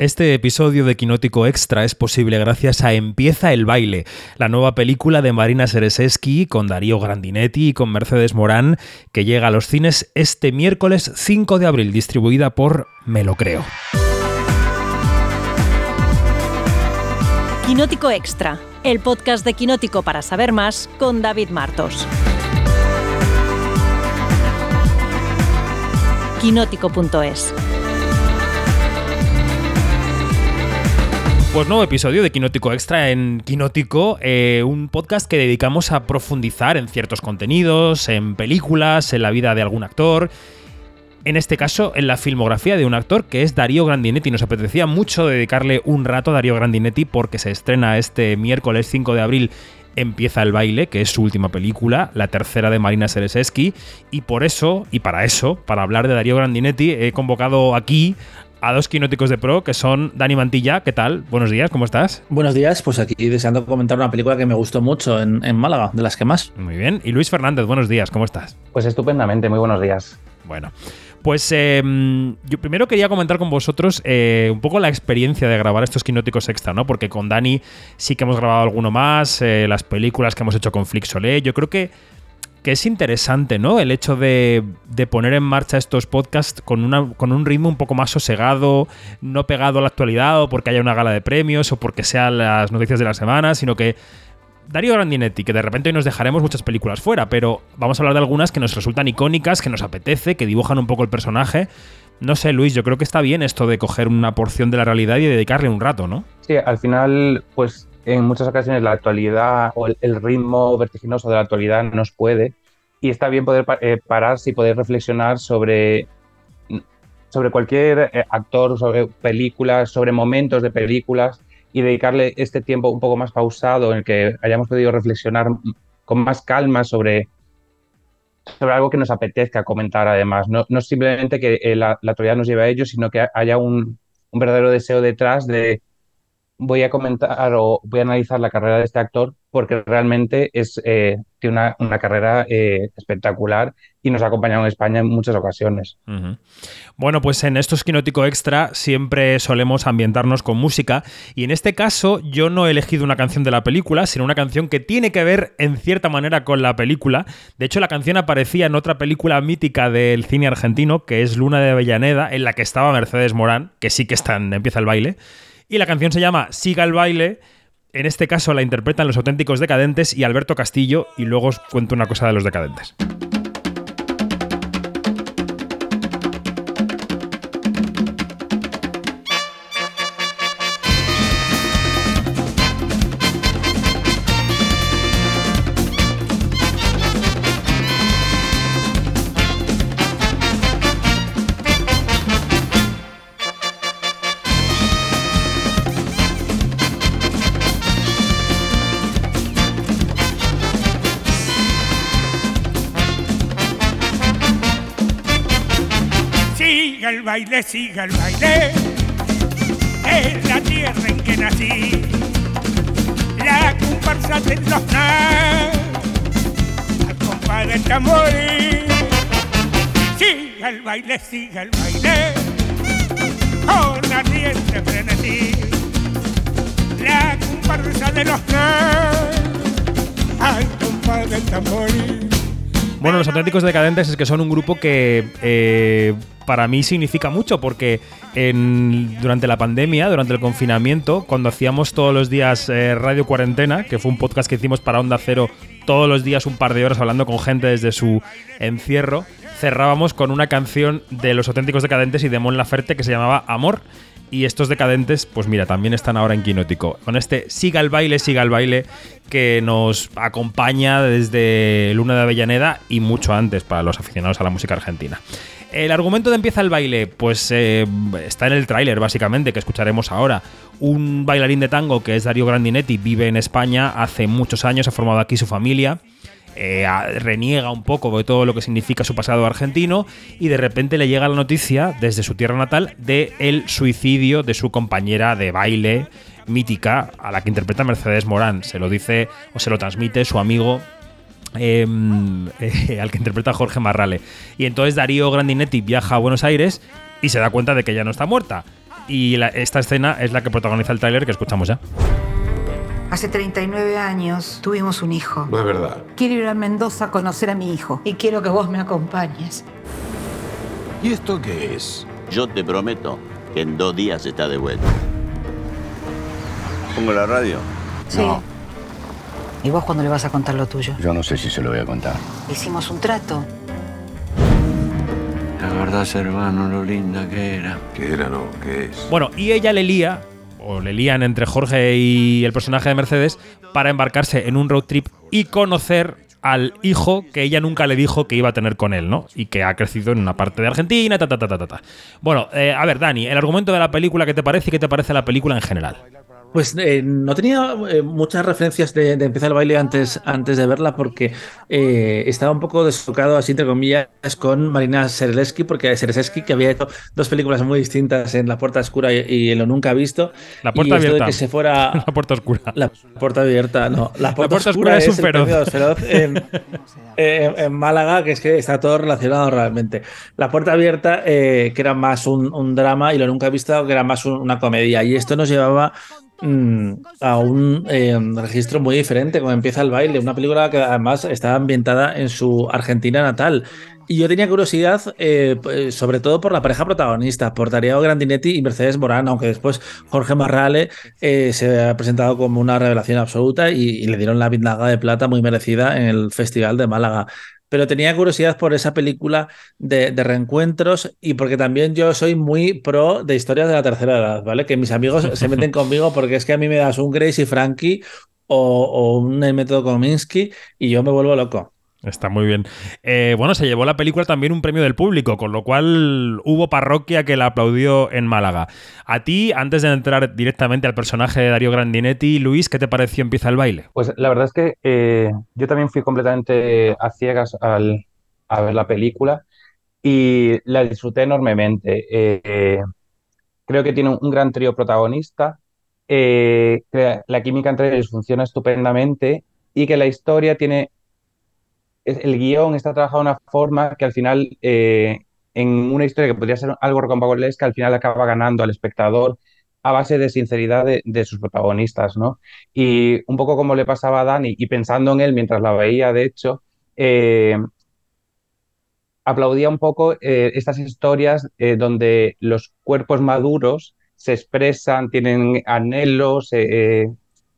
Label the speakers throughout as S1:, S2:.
S1: Este episodio de Quinótico Extra es posible gracias a Empieza el baile, la nueva película de Marina Sereseski con Darío Grandinetti y con Mercedes Morán, que llega a los cines este miércoles 5 de abril, distribuida por Me lo creo.
S2: Quinótico Extra, el podcast de Quinótico para saber más con David Martos. Quinótico.es
S1: Pues nuevo episodio de Quinótico Extra en Quinótico, eh, un podcast que dedicamos a profundizar en ciertos contenidos, en películas, en la vida de algún actor. En este caso, en la filmografía de un actor que es Darío Grandinetti. Nos apetecía mucho dedicarle un rato a Darío Grandinetti porque se estrena este miércoles 5 de abril Empieza el baile, que es su última película, la tercera de Marina Sereseski, y por eso, y para eso, para hablar de Darío Grandinetti, he convocado aquí a dos quinóticos de pro, que son Dani Mantilla. ¿Qué tal? Buenos días, ¿cómo estás?
S3: Buenos días, pues aquí deseando comentar una película que me gustó mucho en, Málaga, de las que más.
S1: Muy bien. Y Luis Fernández, buenos días, ¿cómo estás?
S4: Pues estupendamente, muy buenos días.
S1: Bueno. Pues em, yo primero quería comentar con vosotros eh, un poco la experiencia de grabar estos quinóticos extra, ¿no? Porque con Dani sí que hemos grabado alguno más, eh, las películas que hemos hecho con Flixolé. Yo creo que que es interesante, ¿no? El hecho de, poner en marcha estos podcasts con, una, con un ritmo un poco más sosegado, no pegado a la actualidad o porque haya una gala de premios o porque sean las noticias de la semana, sino que Darío Grandinetti, que de repente hoy nos dejaremos muchas películas fuera, pero vamos a hablar de algunas que nos resultan icónicas, que nos apetece, que dibujan un poco el personaje. No sé, Luis, yo creo que está bien esto de coger una porción de la realidad y dedicarle un rato, ¿no?
S4: Sí, al final, pues en muchas ocasiones la actualidad o el, ritmo vertiginoso de la actualidad nos puede y está bien poder eh, pararse y poder reflexionar sobre, sobre cualquier eh, actor, sobre películas, sobre momentos de películas y dedicarle este tiempo un poco más pausado en el que hayamos podido reflexionar con más calma sobre, sobre algo que nos apetezca comentar además. No, no simplemente que eh, la, la, actualidad nos lleve a ello, sino que haya un, un verdadero deseo detrás de voy a comentar o voy a analizar la carrera de este actor porque realmente es, eh, tiene una, carrera eh, espectacular y nos ha acompañado en España en muchas ocasiones.
S1: Bueno, pues en estos Quinótico Extra siempre solemos ambientarnos con música y en este caso yo no he elegido una canción de la película, sino una canción que tiene que ver en cierta manera con la película. De hecho, la canción aparecía en otra película mítica del cine argentino, que es Luna de Avellaneda, en la que estaba Mercedes Morán, que sí que está en Empieza el baile. Y la canción se llama Siga el baile. En este caso la interpretan los auténticos decadentes y Alberto Castillo. Y luego os cuento una cosa de los decadentes.
S5: Baile, siga el baile, es la tierra en que nací, la comparsa de los al compás del tambor. Siga el baile, siga el baile, con ardiente frenesí, la comparsa de los al compás del tambor.
S1: Bueno, los auténticos decadentes es que son un grupo que eh, para mí significa mucho porque durante la pandemia, durante el confinamiento, cuando hacíamos todos los días eh, Radio Cuarentena, que fue un podcast que hicimos para Onda Cero todos los días un par de horas hablando con gente desde su encierro, cerrábamos con una canción de los auténticos decadentes y de Mon Laferte que se llamaba Amor. Y estos decadentes, pues mira, también están ahora en Quinótico. Con este Siga el baile, siga el baile, que nos acompaña desde Luna de Avellaneda y mucho antes para los aficionados a la música argentina. El argumento de Empieza el baile, pues eh, está en el tráiler, básicamente, que escucharemos ahora. Un bailarín de tango que es Darío Grandinetti, vive en España hace muchos años, ha formado aquí su familia eh, reniega un poco de todo lo que significa su pasado argentino y de repente le llega la noticia desde su tierra natal de el suicidio de su compañera de baile mítica a la que interpreta Mercedes Morán. Se lo dice o se lo transmite su amigo em, eh, al que interpreta Jorge Marrale. Y entonces Darío Grandinetti viaja a Buenos Aires y se da cuenta de que ya no está muerta y esta escena es la que protagoniza el tráiler que escuchamos ya.
S6: Hace 39 años tuvimos un hijo.
S7: No es verdad.
S6: Quiero ir a Mendoza a conocer a mi hijo y quiero que vos me acompañes.
S7: ¿Y esto qué es?
S8: Yo te prometo que en dos días está de vuelta. ¿Pongo la radio?
S6: Sí. ¿Y vos cuándo le vas a contar lo tuyo?
S8: Yo no sé si se lo voy a contar.
S6: Hicimos un trato.
S8: La verdad, hermano, lo linda que era.
S7: ¿Qué era, no? ¿Qué es?
S1: Bueno, y ella le lía, o le lían entre Jorge y el personaje de Mercedes, para embarcarse en un road trip y conocer al hijo que ella nunca le dijo que iba a tener con él, ¿no? Y que ha crecido en una parte de Argentina, ta, ta, ta, ta, ta. Bueno, eh, a ver, Dani, el argumento de la película, ¿qué te parece y qué te parece la película en general?
S3: Pues eh, no tenía eh, muchas referencias de, de empezar el baile antes, antes de verla porque eh, estaba un poco desfocado, así entre comillas, con Marina Sereleski, porque Sereleski, que había hecho dos películas muy distintas en La Puerta Oscura y, y en Lo Nunca Visto.
S1: La Puerta
S3: y esto
S1: Abierta.
S3: De que se fuera
S1: La puerta oscura.
S3: La puerta abierta, no. La puerta,
S1: Puerta
S3: oscura,
S1: Oscura es un feroz.
S3: feroz en, en- en Málaga, que es que está todo relacionado realmente. La puerta abierta, eh, que era más un, un drama, y lo nunca he visto, que era más un- una comedia. Y esto nos llevaba a un eh, registro muy diferente, como empieza el baile. Una película que además está ambientada en su Argentina natal. Y yo tenía curiosidad, eh, pues, sobre todo por la pareja protagonista, por Darío Grandinetti y Mercedes Morán, aunque después Jorge Marrale eh, se ha presentado como una revelación absoluta y, le dieron la Biznaga de Plata muy merecida en el Festival de Málaga. Pero tenía curiosidad por esa película de, de reencuentros y porque también yo soy muy pro de historias de la tercera edad, ¿vale? Que mis amigos se meten conmigo porque es que a mí me das un Grace y Frankie o, o un El método Kominsky y yo me vuelvo loco.
S1: Está muy bien. Eh, bueno, se llevó la película también un premio del público, con lo cual hubo parroquia que la aplaudió en Málaga. A ti, antes de entrar directamente al personaje de Darío Grandinetti, Luis, ¿qué te pareció Empieza el baile?
S4: Pues la verdad es que eh, yo también fui completamente a ciegas al, a ver la película y la disfruté enormemente. Eh, creo que tiene un, gran trío protagonista, la química entre ellos funciona estupendamente y que la historia tiene, el guion está trabajado de una forma que al final, eh, en una historia que podría ser algo rocambolesca, al final acaba ganando al espectador a base de sinceridad de, sus protagonistas, ¿no? Y un poco como le pasaba a Dani, y pensando en él mientras la veía, de hecho, eh, aplaudía un poco eh, estas historias donde los cuerpos maduros se expresan, tienen anhelos,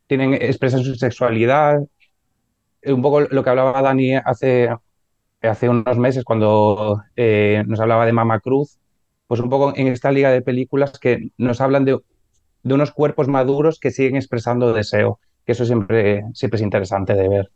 S4: tienen, expresan su sexualidad. Un poco lo que hablaba Dani hace, hace unos meses cuando eh, nos hablaba de Mama Cruz, pues un poco en esta liga de películas que nos hablan de, de unos cuerpos maduros que siguen expresando deseo, que eso siempre, siempre es interesante de ver.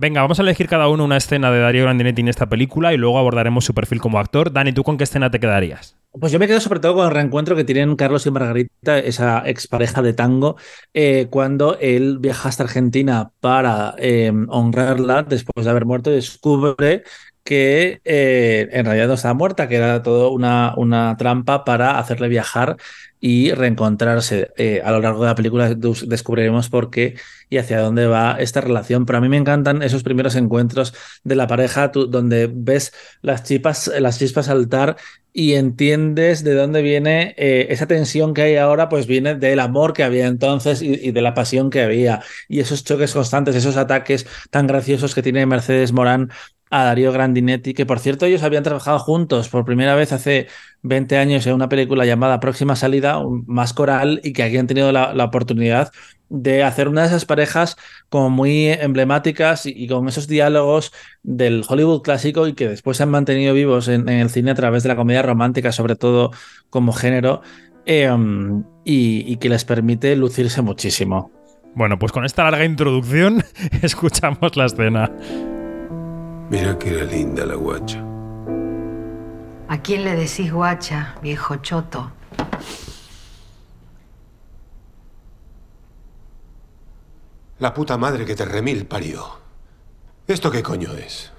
S1: Venga, vamos a elegir cada uno una escena de Darío Grandinetti en esta película y luego abordaremos su perfil como actor. Dani, ¿tú con qué escena te quedarías?
S3: Pues yo me quedo sobre todo con el reencuentro que tienen Carlos y Margarita, esa expareja de tango, eh, cuando él viaja hasta Argentina para eh, honrarla después de haber muerto descubre que eh, en realidad no estaba muerta, que era todo una, una trampa para hacerle viajar y reencontrarse. Eh, a lo largo de la película descubriremos por qué y hacia dónde va esta relación. Pero a mí me encantan esos primeros encuentros de la pareja donde ves las chispas, las chispas saltar y entiendes de dónde viene eh, esa tensión que hay ahora, pues viene del amor que había entonces y de la pasión que había. Y esos choques constantes, esos ataques tan graciosos que tiene Mercedes Morán a Darío Grandinetti, que por cierto ellos habían trabajado juntos por primera vez hace 20 años en una película llamada Próxima Salida, más coral, y que aquí han tenido la, oportunidad de hacer una de esas parejas como muy emblemáticas y, con esos diálogos del Hollywood clásico y que después se han mantenido vivos en, el cine a través de la comedia romántica, sobre todo como género, um, y, y que les permite lucirse muchísimo.
S1: Bueno, pues con esta larga introducción escuchamos la escena.
S7: Mira que era linda la guacha.
S6: ¿A quién le decís guacha, viejo choto?
S7: La puta madre que te remil parió. ¿Esto qué coño es?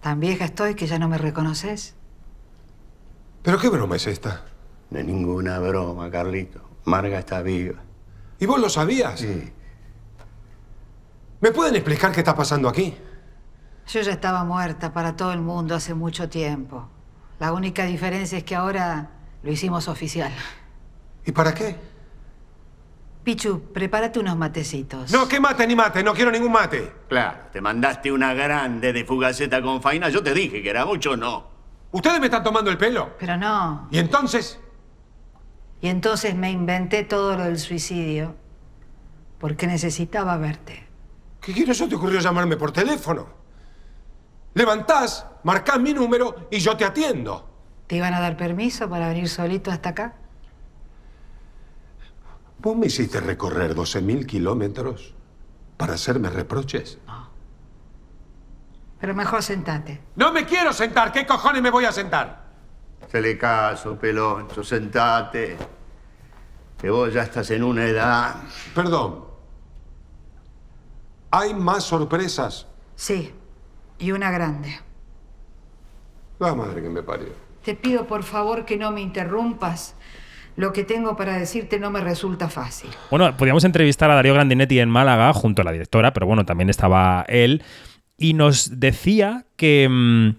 S6: Tan vieja estoy que ya no me reconoces.
S7: ¿Pero qué broma es esta?
S8: No es ninguna broma, Carlito. Marga está viva.
S7: ¿Y vos lo sabías?
S8: Sí.
S7: ¿Me pueden explicar qué está pasando aquí?
S6: Yo ya estaba muerta para todo el mundo hace mucho tiempo. La única diferencia es que ahora Lo hicimos oficial.
S7: ¿Y para qué?
S6: Pichu, prepárate unos matecitos.
S7: No, que mate ni mate, no quiero ningún mate.
S8: Claro, te mandaste una grande de fugaceta con faina. Yo te dije que era mucho, no.
S7: ¿Ustedes me están tomando el pelo?
S6: Pero no.
S7: ¿Y entonces?
S6: Y entonces me inventé todo lo del suicidio. Porque necesitaba verte.
S7: ¿Qué quiero eso te ocurrió llamarme por teléfono? Levantás, marcás mi número y yo te atiendo.
S6: ¿Te iban a dar permiso para venir solito hasta acá?
S7: ¿Vos me hiciste recorrer 12.000 kilómetros para hacerme reproches?
S6: Pero mejor sentate.
S7: No me quiero sentar. ¿Qué cojones me voy a sentar?
S8: Hacele caso, peloncho, sentate. Que vos ya estás en una edad.
S7: Perdón. ¿Hay más sorpresas?
S6: Sí. Y una grande.
S7: La madre que me parió.
S6: Te pido por favor que no me interrumpas. Lo que tengo para decirte no me resulta fácil.
S1: Bueno, podíamos entrevistar a Darío Grandinetti en Málaga junto a la directora, pero bueno, también estaba él. Y nos decía que, mm,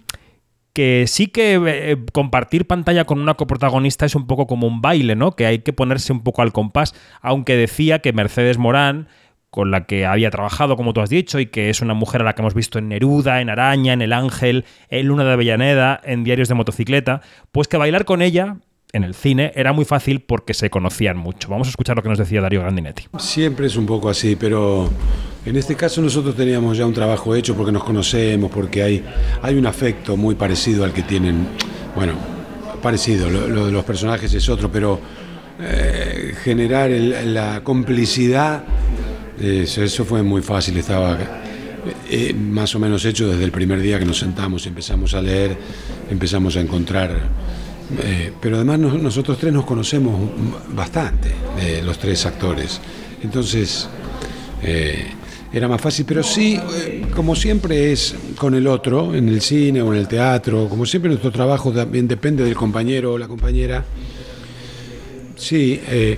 S1: que sí que eh, compartir pantalla con una coprotagonista es un poco como un baile, ¿no? Que hay que ponerse un poco al compás, aunque decía que Mercedes Morán con la que había trabajado, como tú has dicho, y que es una mujer a la que hemos visto en Neruda, en Araña, en El Ángel, en Luna de Avellaneda, en Diarios de Motocicleta, pues que bailar con ella en el cine era muy fácil porque se conocían mucho. Vamos a escuchar lo que nos decía Darío Grandinetti.
S9: Siempre es un poco así, pero en este caso nosotros teníamos ya un trabajo hecho porque nos conocemos, porque hay, hay un afecto muy parecido al que tienen, bueno, parecido, lo, de los personajes es otro, pero eh, generar la complicidad, eso, fue muy fácil, estaba eh, más o menos hecho desde el primer día que nos sentamos, empezamos a leer, empezamos a encontrar eh, pero además nos- nosotros tres nos conocemos bastante, eh, los tres actores. Entonces eh, era más fácil, pero sí, eh, como siempre es con el otro, en el cine o en el teatro, como siempre nuestro trabajo también depende del compañero o la compañera. Sí, eh,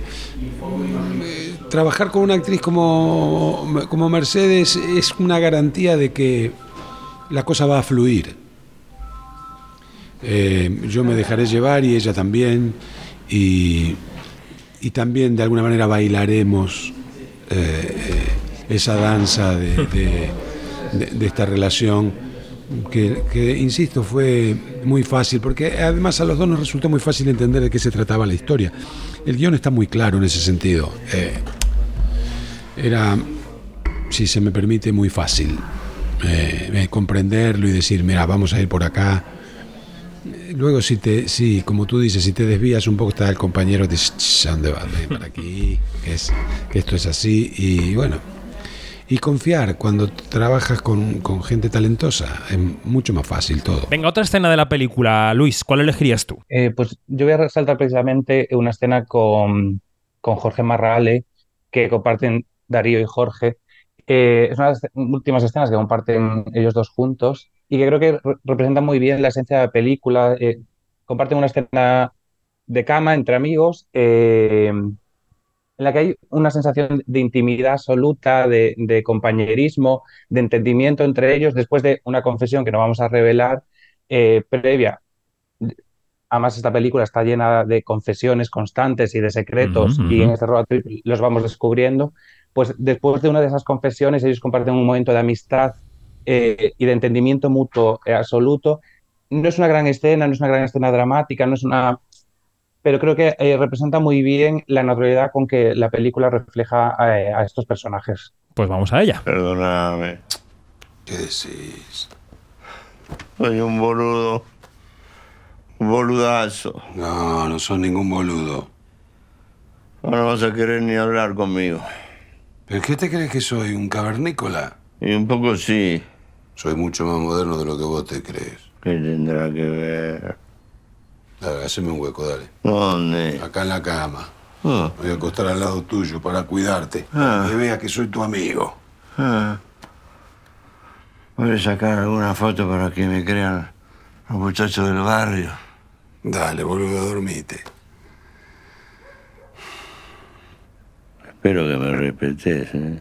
S9: eh, trabajar con una actriz como, como Mercedes es una garantía de que la cosa va a fluir. Eh, yo me dejaré llevar y ella también. Y, y también de alguna manera bailaremos eh, esa danza de- de esta relación que, que, insisto, fue muy fácil, porque además a los dos nos resultó muy fácil entender de qué se trataba la historia. El guion está muy claro en ese sentido. Eh, era, si se me permite, muy fácil eh, eh, comprenderlo y decir, mira, vamos a ir por acá. Luego, si te, sí, como tú dices, si te desvías un poco, está el compañero te dice, "Ch, ¿a dónde vas? Ven para aquí, que, es, que esto es así. Y bueno, y confiar cuando trabajas con, con gente talentosa, es mucho más fácil todo.
S1: Venga, otra escena de la película, Luis, ¿cuál elegirías tú?
S4: Eh, pues yo voy a resaltar precisamente una escena con, con Jorge Marrale que comparten Darío y Jorge. Eh, es una de las últimas escenas que comparten ellos dos juntos y que creo que re- representa muy bien la esencia de la película. Eh, comparten una escena de cama entre amigos eh, en la que hay una sensación de intimidad absoluta, de, de compañerismo, de entendimiento entre ellos después de una confesión que no vamos a revelar eh, previa Además, esta película está llena de confesiones constantes y de secretos, y en este road trip los vamos descubriendo. Pues después de una de esas confesiones, ellos comparten un momento de amistad eh, y de entendimiento mutuo eh, absoluto. No es una gran escena, no es una gran escena dramática, no es una. Pero creo que eh, representa muy bien la naturalidad con que la película refleja eh, a estos personajes.
S1: Pues vamos a ella.
S8: Perdóname.
S9: ¿Qué decís?
S8: Soy un boludo. Un boludazo.
S9: No, no son ningún boludo.
S8: No vas a querer ni hablar conmigo.
S9: ¿Pero qué te crees que soy? ¿Un cavernícola?
S8: Y un poco sí.
S9: Soy mucho más moderno de lo que vos te crees.
S8: ¿Qué tendrá que ver?
S9: Dale, haceme un hueco, dale.
S8: ¿Dónde?
S9: Acá en la cama.
S8: Ah,
S9: Me voy a acostar al lado tuyo para cuidarte.
S8: Ah.
S9: Que veas que soy tu amigo.
S8: ah. Voy a sacar alguna foto para que me crean los muchachos del barrio.
S9: Dale, boludo, dormite.
S8: Espero que me respetes, ¿eh?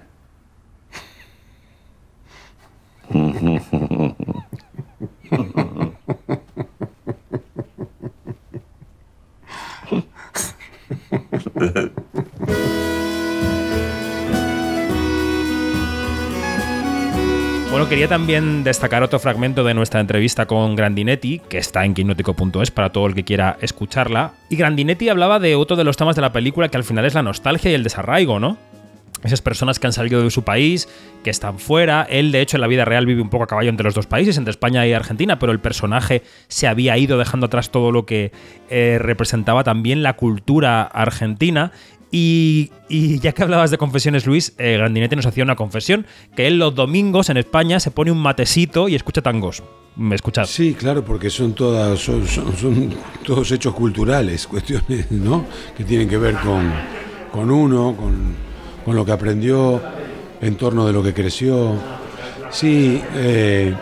S1: Quería también destacar otro fragmento de nuestra entrevista con Grandinetti, que está en quinótico.es para todo el que quiera escucharla. Y Grandinetti hablaba de otro de los temas de la película que al final es la nostalgia y el desarraigo, ¿no? Esas personas que han salido de su país, que están fuera. Él, de hecho, en la vida real vive un poco a caballo entre los dos países, entre España y Argentina, pero el personaje se había ido dejando atrás todo lo que eh, representaba también la cultura argentina. Y, y ya que hablabas de confesiones, Luis, eh, Grandinetti nos hacía una confesión, que él los domingos en España se pone un matecito y escucha tangos. ¿Me escuchas?
S9: Sí, claro, porque son todas son, todos hechos culturales, cuestiones, ¿no? Que tienen que ver con, con uno, con, con lo que aprendió, en torno de lo que creció. Sí, eh,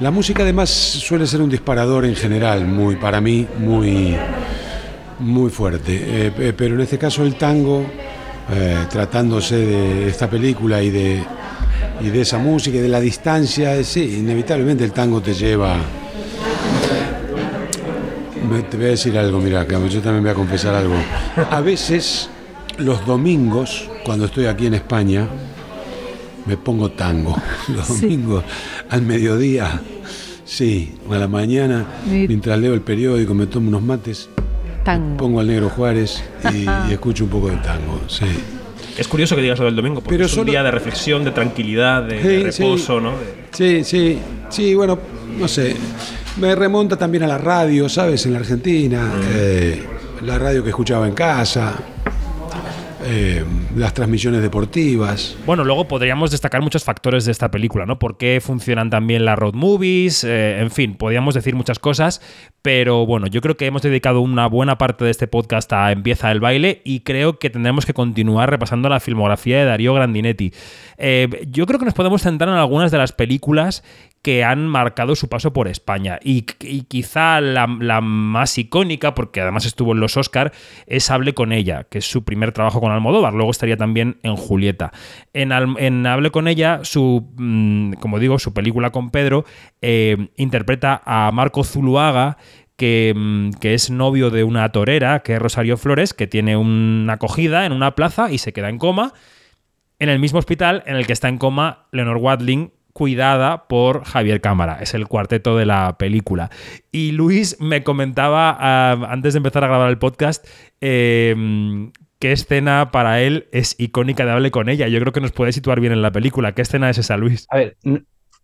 S9: la música además suele ser un disparador en general, muy para mí, muy muy fuerte. Eh, pero en este caso el tango, eh, tratándose de esta película y de, y de esa música y de la distancia, eh, sí, inevitablemente el tango te lleva... Te voy a decir algo, mira, yo también voy a confesar algo. A veces, los domingos, cuando estoy aquí en España, me pongo tango. Los domingos, al mediodía, sí, a la mañana,
S10: Mi-
S9: mientras leo el periódico, me tomo unos mates,
S10: Tango.
S9: pongo al negro Juárez y, y escucho un poco de tango, sí.
S1: Es curioso que digas lo del domingo, porque
S9: Pero
S1: es un
S9: solo-
S1: día de reflexión, de tranquilidad, de, reposo,
S9: sí.
S1: ¿no? De-
S9: Sí, sí, sí, bueno, no sé. Me remonta también a la radio, ¿sabes? En la Argentina, eh, la radio que escuchaba en casa, eh, las transmisiones deportivas.
S1: Bueno, luego podríamos destacar muchos factores de esta película, ¿no? Por qué funcionan también las road movies, eh, en fin, podríamos decir muchas cosas, pero bueno, yo creo que hemos dedicado una buena parte de este podcast a Empieza el baile y creo que tendremos que continuar repasando la filmografía de Darío Grandinetti. Eh, yo creo que nos podemos centrar en algunas de las películas que han marcado su paso por España. Y, quizá la, más icónica, porque además estuvo en los Oscar, es Hable con ella, que es su primer trabajo con Almodóvar. Luego estaría también en Julieta. En, Hable con ella, su, mm, como digo, su película con Pedro, eh, interpreta a Marco Zuluaga, que, mm, que es novio de una torera, que es Rosario Flores, que tiene una acogida en una plaza y se queda en coma en el mismo hospital en el que está en coma Leonor Watling, cuidada por Javier Cámara. Es el cuarteto de la película. Y Luis me comentaba ah, antes de empezar a grabar el podcast eh, qué escena para él es icónica de Hable con ella. Yo creo que nos puede situar bien en la película. ¿Qué escena es esa, Luis?
S4: A ver,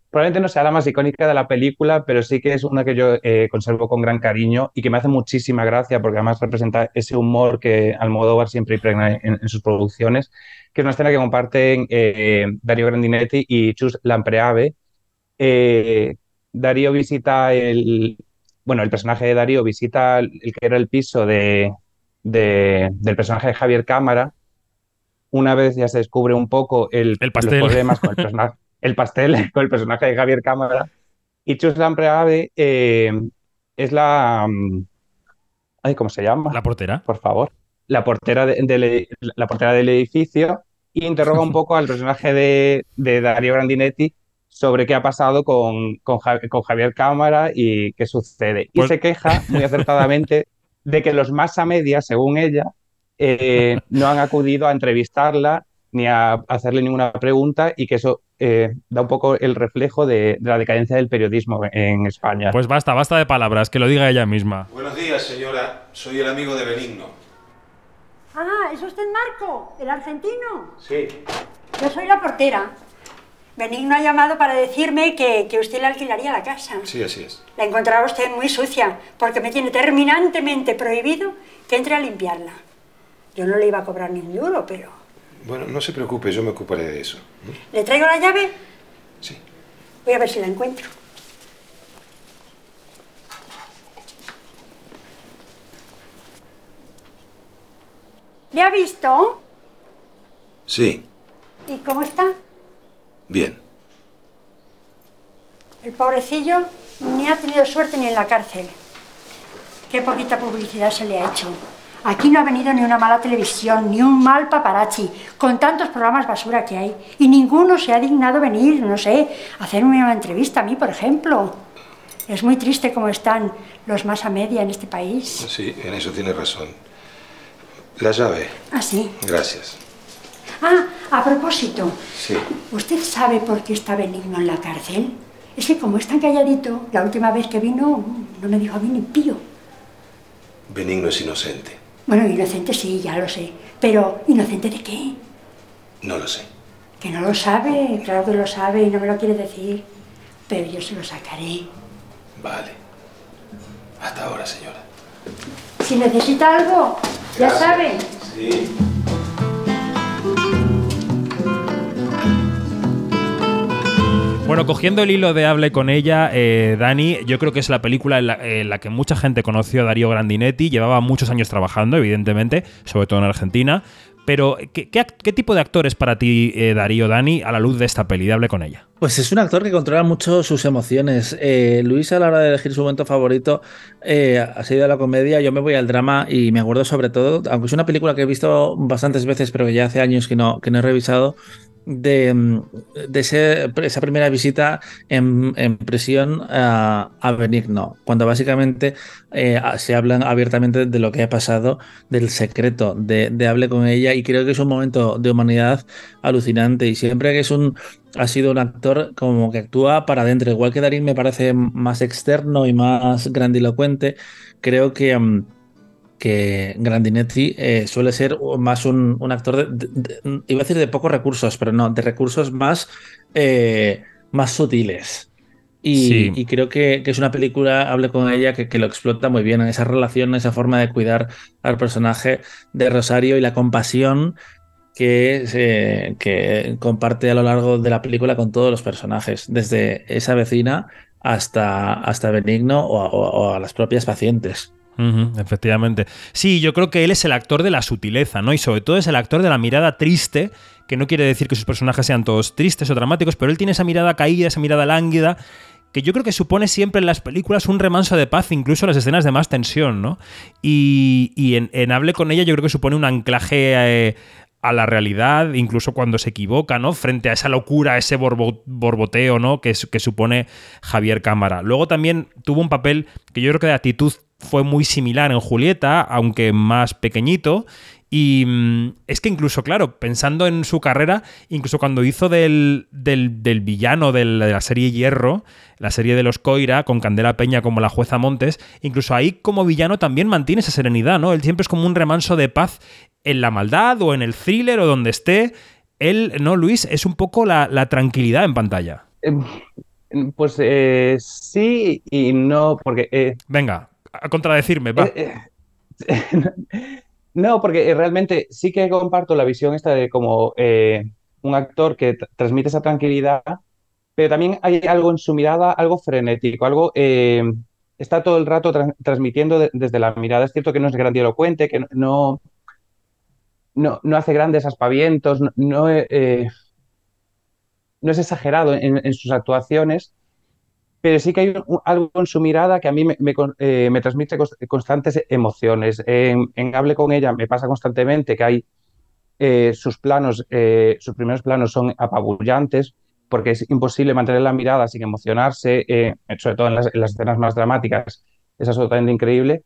S4: probablemente no sea la más icónica de la película, pero sí que es una que yo eh, conservo con gran cariño y que me hace muchísima gracia porque además representa ese humor que Almodóvar siempre impregna en sus producciones, que es una escena que comparten eh, Darío Grandinetti y Chus Lampreave. Eh, Darío visita el, bueno, el personaje de Darío visita el, el que era el piso de, de- del personaje de Javier Cámara. Una vez ya se descubre un poco el,
S1: pastel.
S4: los problemas con el personaje, el pastel con el personaje de Javier Cámara. Y Chus Lampreave eh, es la. mm, Ay, ¿cómo se llama?
S1: La portera.
S4: Por favor. La portera, de- del, la portera del edificio y interroga un poco al personaje de, de Darío Grandinetti sobre qué ha pasado con, con Javier Cámara y qué sucede. Y
S1: Pues-
S4: se queja muy acertadamente de que los más a media, según ella, eh, no han acudido a entrevistarla ni a hacerle ninguna pregunta y que eso eh, da un poco el reflejo de, de la decadencia del periodismo en España.
S1: Pues basta, basta de palabras, que lo diga ella misma.
S11: Buenos días, señora. Soy el amigo de Benigno.
S12: Ah, ¿es usted Marco, el argentino?
S11: Sí.
S12: Yo soy la portera. Benigno ha llamado para decirme que, que usted le alquilaría la casa.
S11: Sí, así es.
S12: La encontraba usted muy sucia, porque me tiene terminantemente prohibido que entre a limpiarla. Yo no le iba a cobrar ni un duro, pero...
S11: Bueno, no se preocupe, yo me ocuparé de eso.
S12: ¿Le traigo la llave?
S11: Sí.
S12: Voy a ver si la encuentro. ¿Le ha visto?
S11: Sí,
S12: ¿Y cómo está?
S11: bien.
S12: El pobrecillo ni ha tenido suerte ni en la cárcel. Qué poquita publicidad se le ha hecho. Aquí no ha venido ni una mala televisión, ni un mal paparazzi, con tantos programas basura que hay. Y ninguno se ha dignado venir, no sé, a hacerme una entrevista a mí, por ejemplo. Es muy triste cómo están los más a media en este país.
S11: Sí, en eso tiene razón. La llave.
S12: Ah, sí.
S11: Gracias.
S12: Ah, a propósito,
S11: Sí.
S12: ¿usted sabe por qué está Benigno en la cárcel? Es que como es tan calladito, la última vez que vino no me dijo a mí ni pío.
S11: Benigno es inocente.
S12: Bueno, inocente sí, ya lo sé. Pero, ¿inocente de qué?
S11: No lo sé.
S12: Que no lo sabe, claro que lo sabe y no me lo quiere decir. Pero yo se lo sacaré.
S11: Vale. Hasta ahora, señora.
S12: Si necesita algo, ya
S11: Gracias.
S12: sabe.
S11: Sí.
S1: Bueno, cogiendo el hilo de Hable con ella, eh, Dani, yo creo que es la película en la, en la que mucha gente conoció a Darío Grandinetti. Llevaba muchos años trabajando, evidentemente, sobre todo en Argentina. Pero, ¿qué, tipo de actor es para ti, eh, Darío Dani, a la luz de esta peli? Hable con ella.
S3: Pues es un actor que controla mucho sus emociones. Eh, Luis, a la hora de elegir su momento favorito, eh, ha sido la comedia. Yo me voy al drama y me acuerdo sobre todo, aunque es una película que he visto bastantes veces, pero que ya hace años que no, que no he revisado, de, mm, de esa primera visita en, en prisión a, a Benigno, cuando básicamente eh, a- se hablan abiertamente de lo que ha pasado, del secreto de, de hable con ella, y creo que es un momento de humanidad alucinante. Y siempre que es un ha sido un actor como que actúa para adentro, igual que Darín me parece más externo y más grandilocuente, creo que. mm, que Grandinetti eh, suele ser más un, un actor, de, de- de- iba a decir de pocos recursos, pero no, de recursos más, eh, más sutiles. Y,
S1: Sí.
S3: y creo que, que es una película, hable con ella, que, que lo explota muy bien en esa relación, esa forma de cuidar al personaje de Rosario y la compasión que, se- que comparte a lo largo de la película con todos los personajes, desde esa vecina hasta, hasta Benigno o a- o- o a las propias pacientes.
S1: Efectivamente. Sí, yo creo que él es el actor de la sutileza, ¿no? Y sobre todo es el actor de la mirada triste, que no quiere decir que sus personajes sean todos tristes o dramáticos, pero él tiene esa mirada caída, esa mirada lánguida, que yo creo que supone siempre en las películas un remanso de paz, incluso en las escenas de más tensión, ¿no? Y, y en, en Hable con ella yo creo que supone un anclaje eh, a la realidad, incluso cuando se equivoca, ¿no? Frente a esa locura, ese borbo- borboteo, ¿no? Que supone Javier Cámara. Luego también tuvo un papel que yo creo que de actitud fue muy similar en Julieta, aunque más pequeñito. Y mm, es que incluso, claro, pensando en su carrera, incluso cuando hizo del, del- del villano de la serie Hierro, la serie de los Coira, con Candela Peña como la jueza Montes, incluso ahí como villano también mantiene esa serenidad, ¿no? Él siempre es como un remanso de paz en la maldad o en el thriller o donde esté. Él, ¿no, Luis? Es un poco la, la tranquilidad en pantalla.
S4: Em, Pues eh, sí y no, porque... eh,
S1: Venga, a contradecirme, va.
S4: no, porque eh, realmente sí que comparto la visión esta de como eh, un actor que tra- transmite esa tranquilidad, pero también hay algo en su mirada, algo frenético, algo... eh, está todo el rato tran- transmitiendo de- desde la mirada. Es cierto que no es grandilocuente, que no, no, no, hace grandes aspavientos, no, no, es exagerado en sus actuaciones, pero sí que hay algo en su mirada que a mí me, eh, transmite cons- constantes emociones. En, en Hable con ella me pasa constantemente que hay eh, sus planos, eh, sus primeros planos son apabullantes porque es imposible mantener la mirada sin emocionarse, sobre todo en las, en las escenas más dramáticas, es absolutamente increíble.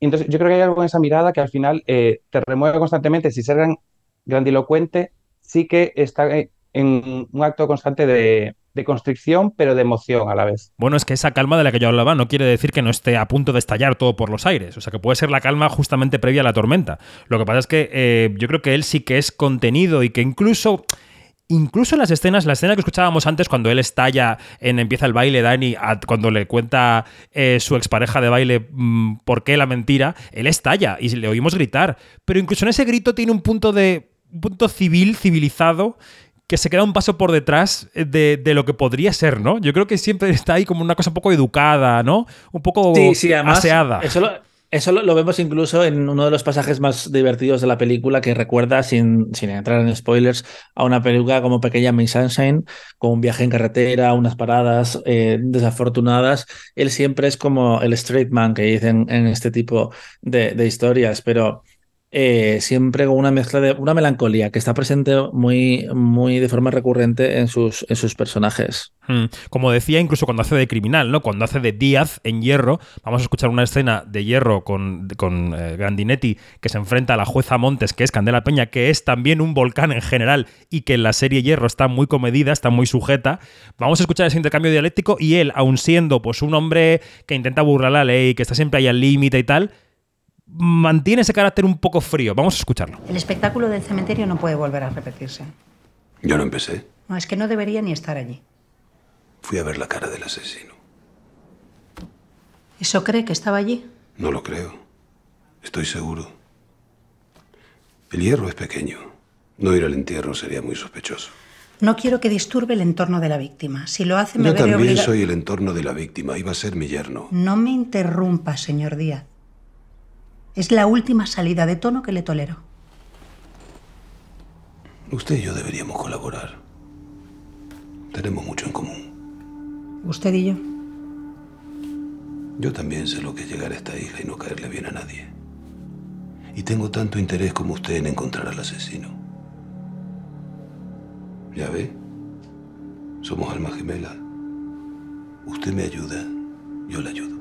S4: Entonces yo creo que hay algo en esa mirada que al final te remueve constantemente. Si ser gran- grandilocuente, sí que está en un acto constante de, de constricción, pero de emoción a la vez.
S1: Bueno, es que esa calma de la que yo hablaba no quiere decir que no esté a punto de estallar todo por los aires. O sea, que puede ser la calma justamente previa a la tormenta. Lo que pasa es que eh, yo creo que él sí que es contenido y que incluso. Incluso en las escenas, la escena que escuchábamos antes cuando él estalla en Empieza el baile, Dani, a- cuando le cuenta eh, su expareja de baile mm, por qué la mentira, él estalla y le oímos gritar. Pero incluso en ese grito tiene un punto de. un punto civil, civilizado, que se queda un paso por detrás de, de lo que podría ser, ¿no? Yo creo que siempre está ahí como una cosa un poco educada, ¿no? Un poco
S3: Sí, sí, además,
S1: aseada.
S3: Eso lo, eso lo, lo vemos incluso en uno de los pasajes más divertidos de la película que recuerda, sin, sin entrar en spoilers, a una película como Pequeña Miss Sunshine, con un viaje en carretera, unas paradas eh, desafortunadas. Él siempre es como el straight man que dicen en este tipo de, de historias, pero eh, siempre con una mezcla de una melancolía que está presente muy, muy de forma recurrente en sus, en sus personajes.
S1: Hmm. Como decía, incluso cuando hace de criminal, ¿no? Cuando hace de Díaz en Hierro, vamos a escuchar una escena de Hierro con, con eh, Grandinetti que se enfrenta a la jueza Montes, que es Candela Peña, que es también un volcán en general y que en la serie Hierro está muy comedida, está muy sujeta. Vamos a escuchar ese intercambio dialéctico y él, aun siendo pues un hombre que intenta burlar la ley, que está siempre ahí al límite y tal, mantiene ese carácter un poco frío. Vamos a escucharlo.
S6: El espectáculo del cementerio no puede volver a repetirse.
S11: Yo no empecé.
S6: No, es que no debería ni estar allí.
S11: Fui a ver la cara del asesino.
S6: ¿Eso cree que estaba allí?
S11: No lo creo. Estoy seguro. El hierro es pequeño. No ir al entierro sería muy sospechoso.
S6: No quiero que disturbe el entorno de la víctima. Si lo hace, me
S11: Yo
S6: veré
S11: también
S6: obliga-
S11: soy el entorno de la víctima. Iba a ser mi yerno.
S6: No me interrumpa, señor Díaz. Es la última salida de tono que le tolero.
S11: Usted y yo deberíamos colaborar. Tenemos mucho en común.
S6: Usted y yo.
S11: Yo también sé lo que es llegar a esta isla y no caerle bien a nadie. Y tengo tanto interés como usted en encontrar al asesino. ¿Ya ve? Somos almas gemelas. Usted me ayuda, yo le ayudo.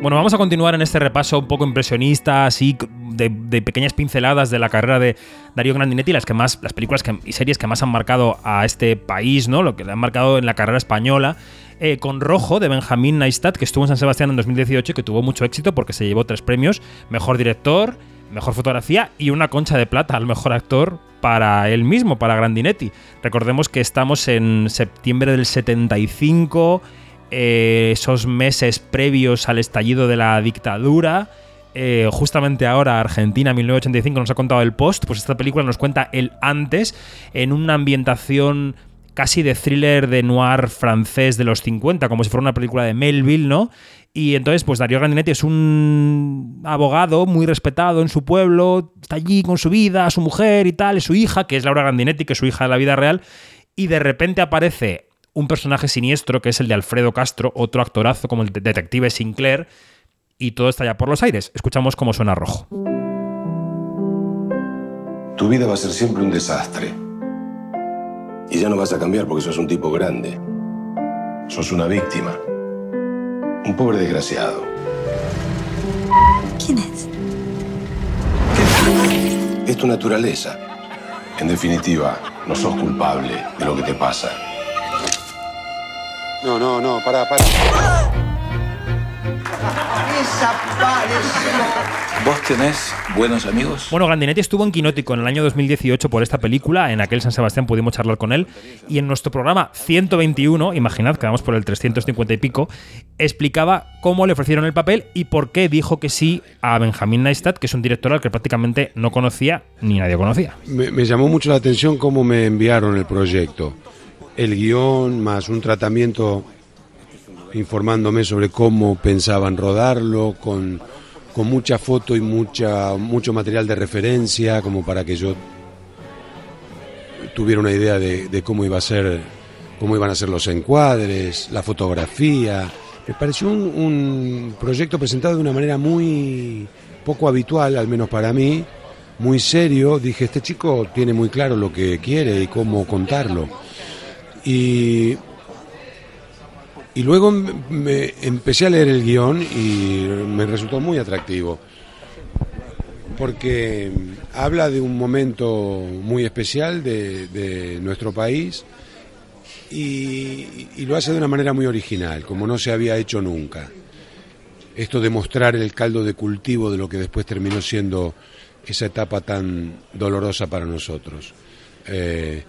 S1: Bueno, vamos a continuar en este repaso un poco impresionista, así de, pequeñas pinceladas de la carrera de Darío Grandinetti, las que más, las películas y series que más han marcado a este país, ¿no? Lo que le han marcado en la carrera española. eh, con Rojo de Benjamín Neistat, que estuvo en San Sebastián en 2018 y que tuvo mucho éxito porque se llevó tres premios: mejor director, mejor fotografía y una concha de plata al mejor actor para él mismo, para Grandinetti. Recordemos que estamos en septiembre del 75 eh, esos meses previos al estallido de la dictadura. Eh, justamente ahora Argentina 1985 nos ha contado el post, pues esta película nos cuenta el antes en una ambientación casi de thriller de noir francés de los 50, como si fuera una película de Melville, ¿no? Y entonces, pues Darío Grandinetti es un abogado muy respetado en su pueblo, está allí con su vida, su mujer y tal, y su hija, que es Laura Grandinetti, que es su hija de la vida real, y de repente aparece un personaje siniestro, que es el de Alfredo Castro, otro actorazo como el de- detective Sinclair, y todo está ya por los aires. Escuchamos cómo suena rojo.
S11: Tu vida va a ser siempre un desastre. Y ya no vas a cambiar porque sos un tipo grande. Sos una víctima. Un pobre desgraciado.
S6: ¿Quién es?
S11: Es tu naturaleza. En definitiva, no sos culpable de lo que te pasa.
S10: No, no, no, pará, pará.
S13: ¿Vos tenés buenos amigos?
S1: Bueno, Grandinetti estuvo en Quinótico en el año 2018 por esta película. En aquel San Sebastián pudimos charlar con él. Y en nuestro programa 121, imaginad que vamos por el 350 y pico, explicaba cómo le ofrecieron el papel y por qué dijo que sí a Benjamín Neistat, que es un director al que prácticamente no conocía ni nadie conocía.
S9: Me, me llamó mucho la atención cómo me enviaron el proyecto. El guion más un tratamiento informándome sobre cómo pensaban rodarlo, con, con mucha foto y mucha, mucho material de referencia, como para que yo tuviera una idea de, de cómo iba a ser, cómo iban a ser los encuadres, la fotografía. Me pareció un, un proyecto presentado de una manera muy poco habitual, al menos para mí, muy serio. Dije, este chico tiene muy claro lo que quiere y cómo contarlo. Y, y luego me empecé a leer el guion y me resultó muy atractivo. Porque habla de un momento muy especial de, nuestro país y, y lo hace de una manera muy original, como no se había hecho nunca. Esto de mostrar el caldo de cultivo de lo que después terminó siendo esa etapa tan dolorosa para nosotros. Eh,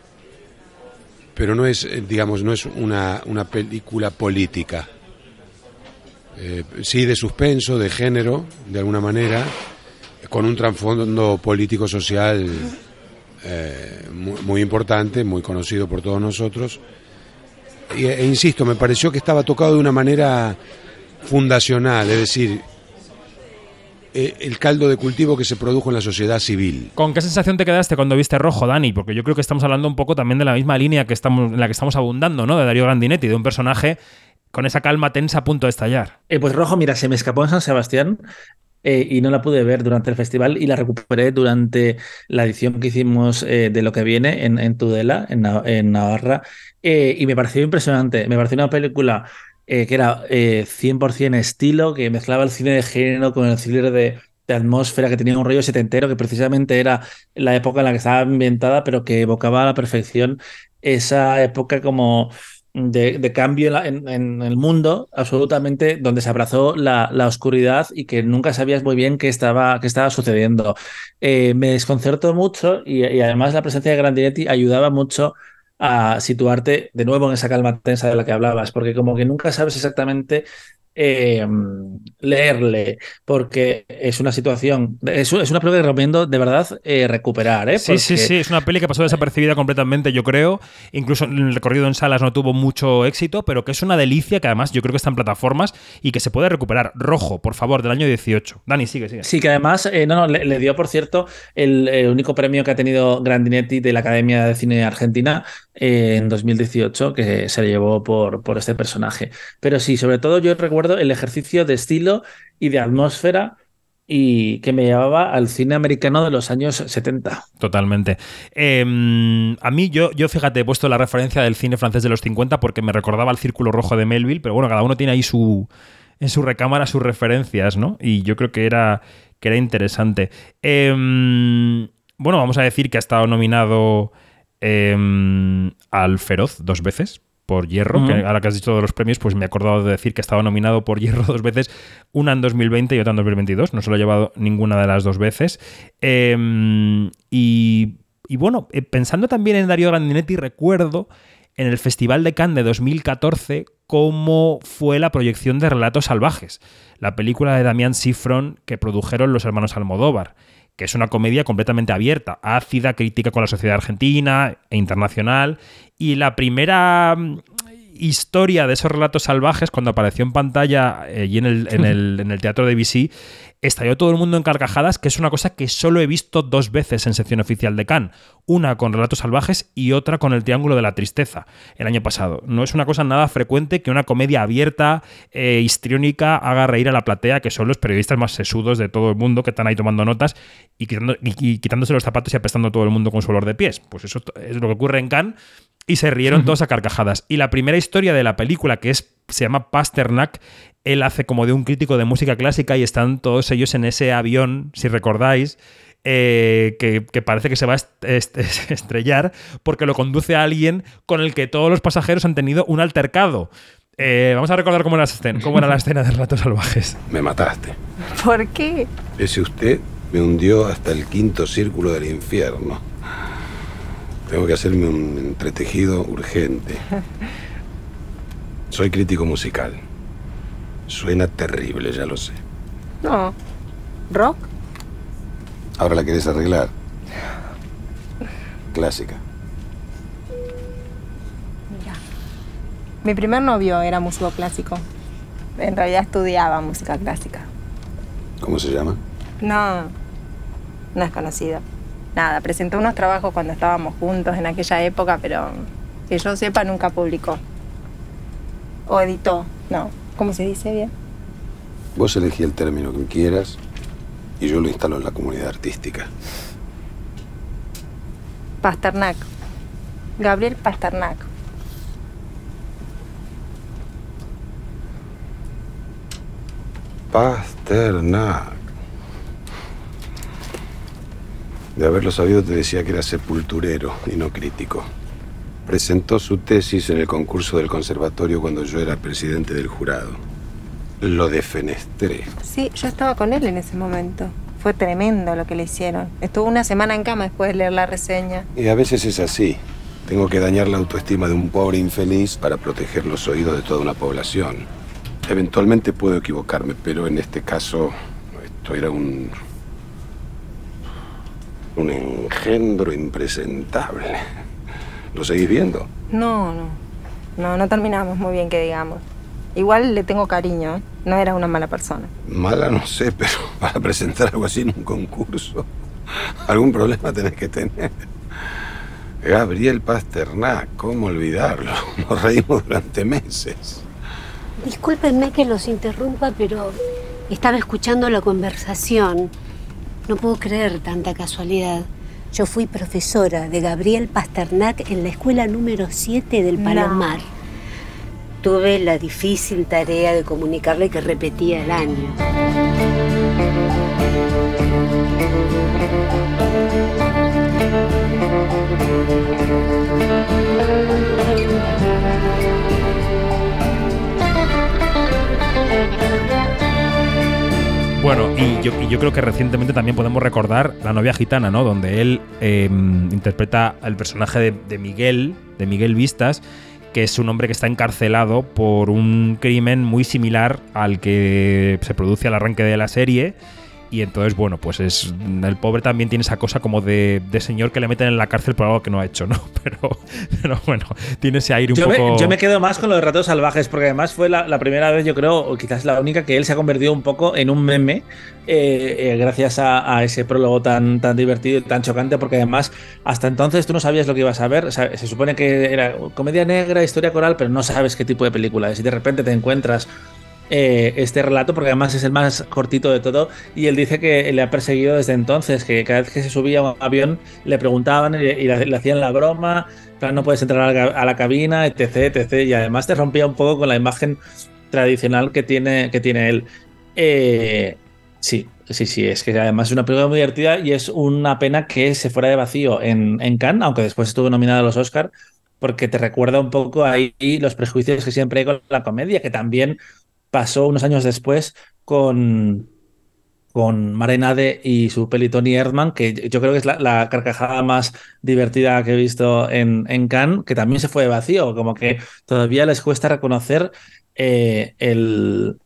S9: pero no es, eh, digamos, no es una, una película política. Eh, sí de suspenso, de género, de alguna manera, con un trasfondo político-social eh, muy, importante, muy conocido por todos nosotros. Y, e insisto, me pareció que estaba tocado de una manera fundacional, es decir, eh, el caldo de cultivo que se produjo en la sociedad civil.
S1: ¿Con qué sensación te quedaste cuando viste Rojo, Dani? Porque yo creo que estamos hablando un poco también de la misma línea que estamos, en la que estamos abundando, ¿no? De Darío Grandinetti, de un personaje con esa calma tensa a punto de estallar.
S3: Eh, pues rojo, mira, se me escapó en San Sebastián eh, y no la pude ver durante el festival y la recuperé durante la edición que hicimos eh, de lo que viene en, en Tudela, en, Na- en Navarra, eh, y me pareció impresionante. Me pareció una película eh, que era eh, 100% estilo, que mezclaba el cine de género con el cine de, de atmósfera, que tenía un rollo setentero, que precisamente era la época en la que estaba ambientada, pero que evocaba a la perfección esa época como de, de cambio en, el mundo, absolutamente, donde se abrazó la, la oscuridad y que nunca sabías muy bien qué estaba, qué estaba sucediendo. Eh, me desconcertó mucho y, y además la presencia de Grandinetti ayudaba mucho a situarte de nuevo en esa calma tensa de la que hablabas, porque como que nunca sabes exactamente eh, leerle, porque es una situación, es, es una prueba que recomiendo de verdad eh, recuperar, ¿eh?
S1: Sí, sí,
S3: Porque-
S1: sí, es una peli que pasó desapercibida completamente, yo creo. Incluso en el recorrido en salas no tuvo mucho éxito, pero que es una delicia que además yo creo que está en plataformas y que se puede recuperar. Rojo, por favor, del año 18. Dani, sigue, sigue.
S3: Sí, que además, no, no, le, le dio, por cierto, el, único premio que ha tenido Grandinetti de la Academia de Cine Argentina en 2018, que se le llevó por, por este personaje. Pero sí, sobre todo yo recuerdo el ejercicio de estilo y de atmósfera y que me llevaba al cine americano de los años 70.
S1: Totalmente. Eh, a mí, yo, yo fíjate, he puesto la referencia del cine francés de los 50 porque me recordaba el Círculo Rojo de Melville, pero bueno, cada uno tiene ahí su en su recámara sus referencias, ¿no? Y yo creo que era, que era interesante. Eh, bueno, vamos a decir que ha estado nominado eh, al Feroz dos veces por Hierro, que ahora que has dicho de los premios, pues me he acordado de decir que estaba nominado por Hierro dos veces, una en 2020 y otra en 2022, no se lo ha llevado ninguna de las dos veces. Eh, y, y bueno, eh, pensando también en Darío Grandinetti, recuerdo en el Festival de Cannes de 2014 cómo fue la proyección de Relatos Salvajes, la película de Damián Sifron que produjeron los hermanos Almodóvar que es una comedia completamente abierta, ácida, crítica con la sociedad argentina e internacional. Y la primera mm, historia de esos relatos salvajes, cuando apareció en pantalla eh, y en el, en, el, en el teatro de BC, estalló todo el mundo en carcajadas, que es una cosa que solo he visto dos veces en sección oficial de Cannes. Una con relatos salvajes y otra con el Triángulo de la Tristeza, el año pasado. No es una cosa nada frecuente que una comedia abierta, eh, histriónica, haga reír a la platea, que son los periodistas más sesudos de todo el mundo, que están ahí tomando notas y, quitando- y- y quitándose los zapatos y apestando a todo el mundo con su olor de pies. Pues eso es lo que ocurre en Cannes y se rieron todos a carcajadas. Y la primera historia de la película, que es, se llama Pasternak, él hace como de un crítico de música clásica y están todos ellos en ese avión, si recordáis, eh, que, que parece que se va a est- est- estrellar porque lo conduce a alguien con el que todos los pasajeros han tenido un altercado. Eh, vamos a recordar cómo era, la escena, cómo era la escena de Relatos Salvajes.
S9: Me mataste.
S14: ¿Por qué?
S9: Ese usted me hundió hasta el quinto círculo del infierno. Tengo que hacerme un entretejido urgente. Soy crítico musical. Suena terrible, ya lo sé.
S14: No. ¿Rock?
S9: Ahora la querés arreglar. Clásica.
S14: Mira. Mi primer novio era músico clásico. En realidad estudiaba música clásica.
S9: ¿Cómo se llama?
S14: No, no es conocido. Nada, presentó unos trabajos cuando estábamos juntos en aquella época, pero que yo sepa nunca publicó. O editó, no. ¿Cómo se dice bien?
S9: Vos elegí el término que quieras y yo lo instalo en la comunidad artística.
S14: Pasternak. Gabriel Pasternak.
S9: Pasternak. De haberlo sabido te decía que era sepulturero y no crítico. Presentó su tesis en el concurso del conservatorio cuando yo era presidente del jurado. Lo defenestré.
S14: Sí, yo estaba con él en ese momento. Fue tremendo lo que le hicieron. Estuvo una semana en cama después de leer la reseña.
S9: Y a veces es así. Tengo que dañar la autoestima de un pobre infeliz para proteger los oídos de toda una población. Eventualmente puedo equivocarme, pero en este caso esto era un... un engendro impresentable. ¿Lo seguís viendo?
S14: No, no. No, no terminamos muy bien, que digamos. Igual le tengo cariño, ¿eh? No era una mala persona.
S9: Mala no sé, pero para presentar algo así en un concurso, algún problema tenés que tener. Gabriel Pasternak, ¿cómo olvidarlo? Nos reímos durante meses.
S15: Discúlpenme que los interrumpa, pero estaba escuchando la conversación. No puedo creer tanta casualidad. Yo fui profesora de Gabriel Pasternak en la escuela número 7 del Palomar. Tuve la difícil tarea de comunicarle que repetía el año.
S1: Bueno, y yo, y yo creo que recientemente también podemos recordar La novia gitana, ¿no? Donde él eh, interpreta al personaje de Miguel, de Miguel Vistas, que es un hombre que está encarcelado por un crimen muy similar al que se produce al arranque de la serie. Y entonces, bueno, pues es. El pobre también tiene esa cosa como de, de señor que le meten en la cárcel por algo que no ha hecho, ¿no? Pero, pero bueno, tiene ese aire un
S3: Yo
S1: poco.
S3: me, yo me quedo más con los retratos salvajes, porque además fue la, la primera vez, yo creo, o quizás la única, que él se ha convertido un poco en un meme, eh, eh, gracias a, a ese prólogo tan, tan divertido y tan chocante, porque además, hasta entonces tú no sabías lo que ibas a ver. O sea, se supone que era comedia negra, historia coral, pero no sabes qué tipo de película es. Y de repente te encuentras eh, este relato, porque además es el más cortito de todo, y él dice que le ha perseguido desde entonces, que cada vez que se subía a un avión le preguntaban y, le, hacían la broma, no puedes entrar a la, cabina, etc, etc, y además te rompía un poco con la imagen tradicional que tiene, que tiene él. Eh, sí, sí, sí, es que además es una película muy divertida y es una pena que se fuera de vacío en, en Cannes, aunque después estuvo nominada a los Oscar, porque te recuerda un poco ahí los prejuicios que siempre hay con la comedia, que también pasó unos años después con, con Marenade y su peli Tony Erdman, que yo creo que es la, carcajada más divertida que he visto en, en Cannes, que también se fue de vacío, como que todavía les cuesta reconocer eh, el,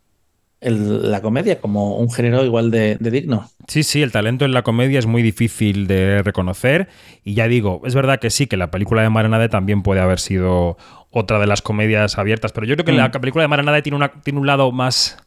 S3: el- la comedia como un género igual de, de digno.
S1: Sí, sí, el talento en la comedia es muy difícil de reconocer. Y ya digo, es verdad que sí, que la película de Maranade también puede haber sido otra de las comedias abiertas. Pero yo creo que
S3: Mm.
S1: la película de Maranade tiene, una, tiene un lado más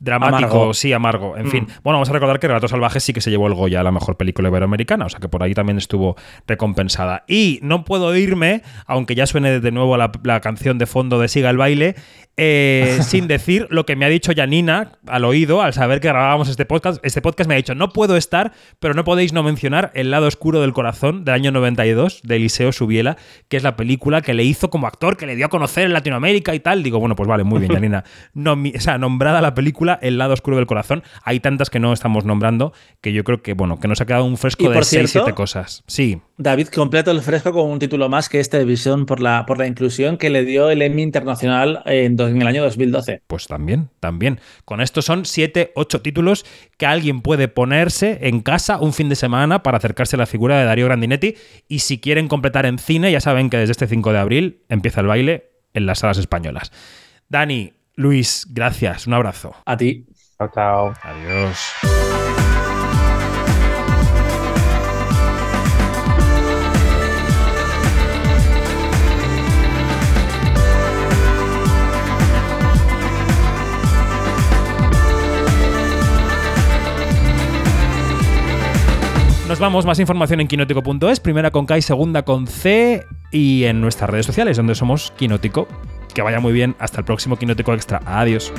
S1: dramático,
S3: Amargo.
S1: sí, amargo. En
S3: Mm.
S1: fin, bueno, vamos a recordar que Relatos Salvajes sí que se llevó el Goya a la mejor película iberoamericana, o sea que por ahí también estuvo recompensada. Y no puedo irme, aunque ya suene de nuevo la, la canción de fondo de Siga el baile, eh, sin decir lo que me ha dicho Janina al oído al saber que grabábamos este podcast. Este podcast me ha dicho, no puedo estar, pero no podéis no mencionar El lado oscuro del corazón del año 92 de Eliseo Subiela, que es la película que le hizo como actor, que le dio a conocer en Latinoamérica y tal. Digo, bueno, pues vale, muy bien, Janina. Nomi- o sea, nombrada la película El lado oscuro del corazón. Hay tantas que no estamos nombrando que yo creo que, bueno, que nos ha quedado un fresco de
S3: por
S1: 6
S3: cierto,
S1: 7 cosas. Sí.
S3: David completo el fresco con un título más que es Televisión por la, por la inclusión que le dio el Emmy Internacional en, en el año 2012.
S1: Pues también, también. Con esto son 7, 8 títulos que alguien puede ponerse en casa un fin de semana para acercarse a la figura de Darío Grandinetti. Y si quieren completar en cine, ya saben que desde este 5 de abril empieza el baile en las salas españolas. Dani, Luis, gracias. Un abrazo.
S3: A ti.
S4: Chao, chao.
S1: Adiós. Nos vamos, más información en quinótico.es, primera con K y segunda con C y en nuestras redes sociales donde somos Quinótico. Que vaya muy bien, hasta el próximo Quinótico Extra. Adiós.